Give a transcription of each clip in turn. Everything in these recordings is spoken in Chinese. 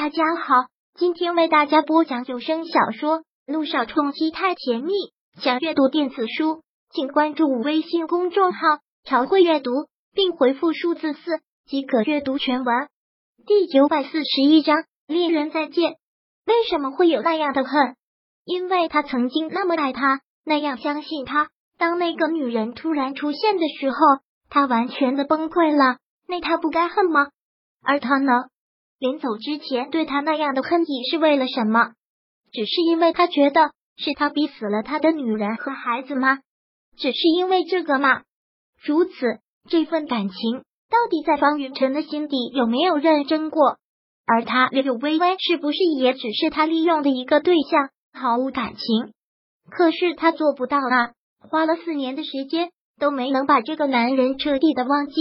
大家好，今天为大家播讲有声小说《路上冲击太甜蜜》。想阅读电子书，请关注微信公众号“朝会阅读”，并回复数字四即可阅读全文。第九百四十一章：恋人再见。为什么会有那样的恨？因为他曾经那么爱他，那样相信他。当那个女人突然出现的时候，他完全的崩溃了。那他不该恨吗？而他呢？临走之前对他那样的恨意是为了什么？只是因为他觉得是他逼死了他的女人和孩子吗？只是因为这个吗？如此，这份感情到底在方云晨的心底有没有认真过？而他柳微微是不是也只是他利用的一个对象，毫无感情？可是他做不到啊！花了四年的时间都没能把这个男人彻底的忘记。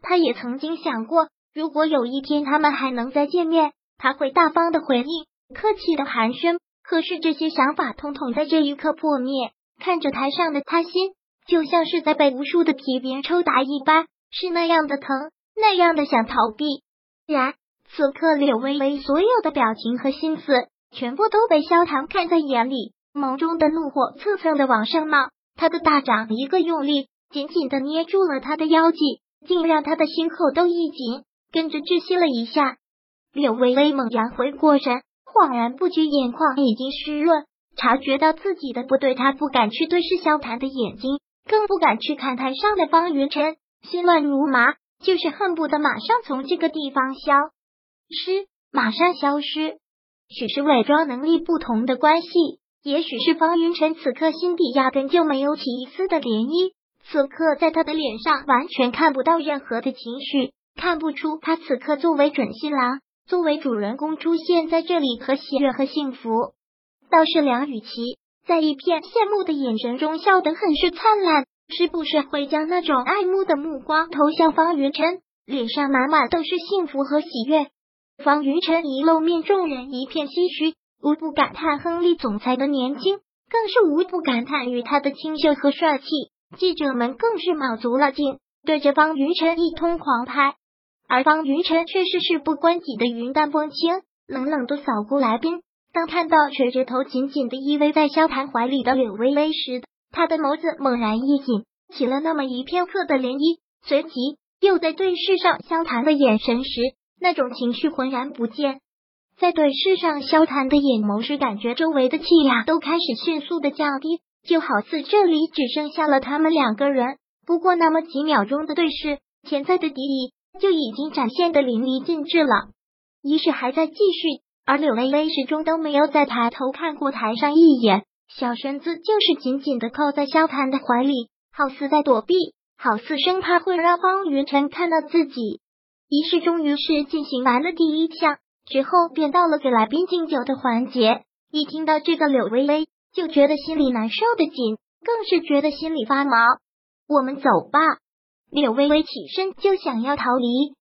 他也曾经想过。如果有一天他们还能再见面，他会大方的回应，客气的寒暄。可是这些想法统统在这一刻破灭。看着台上的他，心就像是在被无数的皮鞭抽打一般，是那样的疼，那样的想逃避。然此刻，柳微微所有的表情和心思，全部都被萧唐看在眼里，眸中的怒火蹭蹭的往上冒。他的大掌一个用力，紧紧的捏住了他的腰际，竟让他的心口都一紧。跟着窒息了一下，柳微微猛然回过神，恍然不觉眼眶已经湿润，察觉到自己的不对，他不敢去对视萧谈的眼睛，更不敢去看台上的方云晨，心乱如麻，就是恨不得马上从这个地方消失，马上消失。许是伪装能力不同的关系，也许是方云晨此刻心底压根就没有起一丝的涟漪，此刻在他的脸上完全看不到任何的情绪。看不出他此刻作为准新郎，作为主人公出现在这里和喜悦和幸福。倒是梁雨琪在一片羡慕的眼神中笑得很是灿烂，时不时会将那种爱慕的目光投向方云晨，脸上满满都是幸福和喜悦。方云晨一露面，众人一片唏嘘，无不感叹亨利总裁的年轻，更是无不感叹于他的清秀和帅气。记者们更是卯足了劲，对着方云晨一通狂拍。而方云晨却是事不关己的云淡风轻，冷冷的扫过来宾。当看到垂着头紧紧的依偎在萧谈怀里的柳微微时，他的眸子猛然一紧，起了那么一片刻的涟漪。随即又在对视上萧谈的眼神时，那种情绪浑然不见。在对视上萧谈的眼眸时，感觉周围的气压都开始迅速的降低，就好似这里只剩下了他们两个人。不过那么几秒钟的对视，潜在的敌意。就已经展现的淋漓尽致了。仪式还在继续，而柳微微始终都没有再抬头看过台上一眼，小身子就是紧紧的靠在萧谈的怀里，好似在躲避，好似生怕会让方云晨看到自己。仪式终于是进行完了第一项之后，便到了给来宾敬酒的环节。一听到这个，柳微微就觉得心里难受的紧，更是觉得心里发毛。我们走吧。柳微微起身就想要逃离，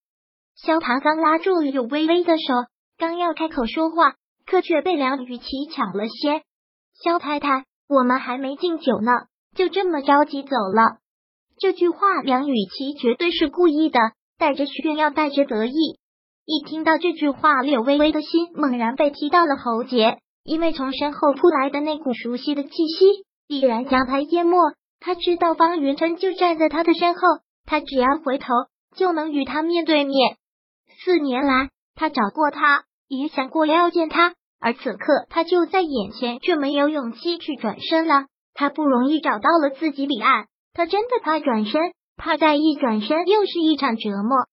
萧唐刚拉住柳微微的手，刚要开口说话，可却被梁雨琪抢了先。萧太太，我们还没敬酒呢，就这么着急走了？这句话梁雨琪绝对是故意的，带着炫耀，带着得意。一听到这句话，柳微微的心猛然被踢到了喉结，因为从身后扑来的那股熟悉的气息，已然将他淹没。他知道方云晨就站在他的身后。他只要回头，就能与他面对面。四年来，他找过他，也想过要见他，而此刻他就在眼前，却没有勇气去转身了。他不容易找到了自己彼岸，他真的怕转身，怕再一转身又是一场折磨。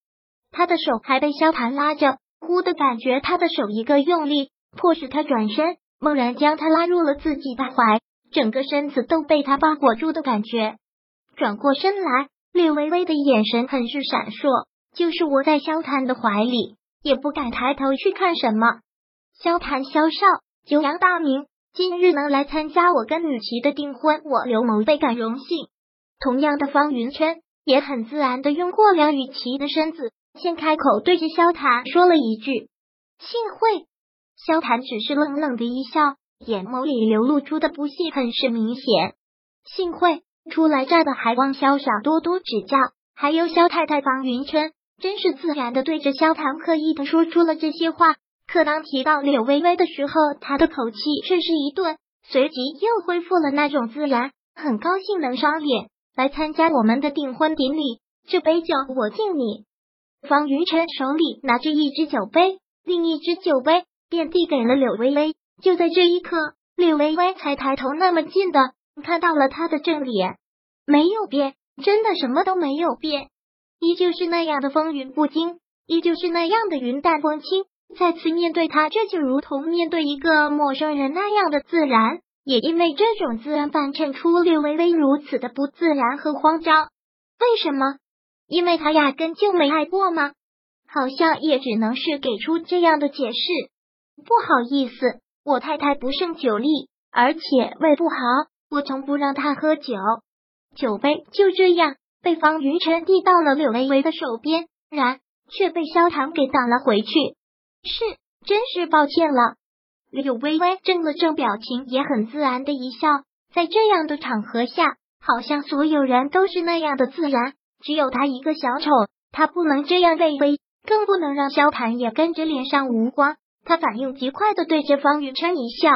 他的手还被萧谈拉着，忽的感觉他的手一个用力，迫使他转身，猛然将他拉入了自己的怀，整个身子都被他包裹住的感觉。转过身来。略微微的眼神很是闪烁，就是窝在萧谈的怀里，也不敢抬头去看什么。萧谈萧少，久仰大名，今日能来参加我跟雨琪的订婚，我刘某倍感荣幸。同样的，方云琛也很自然的用过梁雨琪的身子，先开口对着萧谈说了一句：“幸会。”萧谈只是冷冷的一笑，眼眸里流露出的不屑很是明显。幸会。初来这的还望萧少多多指教。还有萧太太方云琛，真是自然的对着萧唐刻意的说出了这些话。可当提到柳微微的时候，他的口气却是一顿，随即又恢复了那种自然，很高兴能赏脸来参加我们的订婚典礼。这杯酒我敬你。方云晨手里拿着一只酒杯，另一只酒杯便递给了柳微微。就在这一刻，柳微微才抬头那么近的看到了他的正脸，没有变，真的什么都没有变，依旧是那样的风云不惊，依旧是那样的云淡风轻。再次面对他，这就如同面对一个陌生人那样的自然。也因为这种自然，反衬出略微微如此的不自然和慌张。为什么？因为他压根就没爱过吗？好像也只能是给出这样的解释。不好意思，我太太不胜酒力，而且胃不好，我从不让他喝酒。酒杯就这样被方云晨递到了柳微微的手边，然却被萧唐给挡了回去。是，真是抱歉了。柳微微正了正表情，也很自然的一笑。在这样的场合下，好像所有人都是那样的自然。只有他一个小丑，他不能这样卑微，更不能让萧谈也跟着脸上无光。他反应极快的对着方云琛一笑，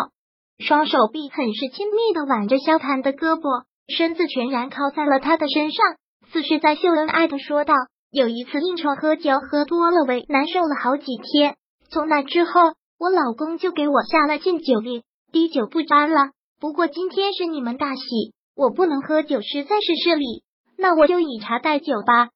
双手臂很是亲密的挽着萧谈的胳膊，身子全然靠在了他的身上，似是在秀恩爱的说道：“有一次应酬喝酒喝多了，胃难受了好几天。从那之后，我老公就给我下了禁酒令，滴酒不沾了。不过今天是你们大喜，我不能喝酒，实在是失礼。”那我就以茶代酒吧。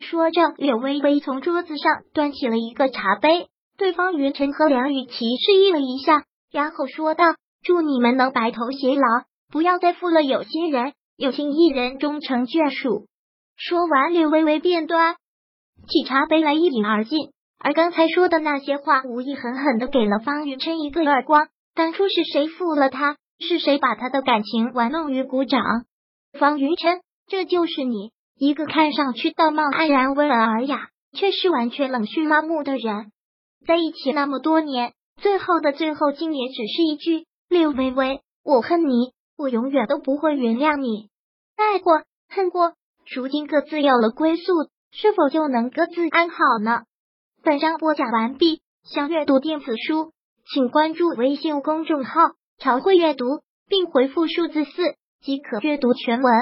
说着，柳微微从桌子上端起了一个茶杯，对方云晨和梁雨琪示意了一下，然后说道：“祝你们能白头偕老，不要再负了有心人，有情一人终成眷属。”说完，柳微微便端起茶杯来一饮而尽。而刚才说的那些话，无意狠狠的给了方云琛一个耳光。当初是谁负了他？是谁把他的感情玩弄于股掌？方云琛。这就是你一个看上去道貌岸然、温文尔雅，却是完全冷血麻木的人。在一起那么多年，最后的最后，竟也只是一句“六微微，我恨你，我永远都不会原谅你。”爱过，恨过，如今各自有了归宿，是否就能各自安好呢？本章播讲完毕。想阅读电子书，请关注微信公众号“朝会阅读”，并回复数字四即可阅读全文。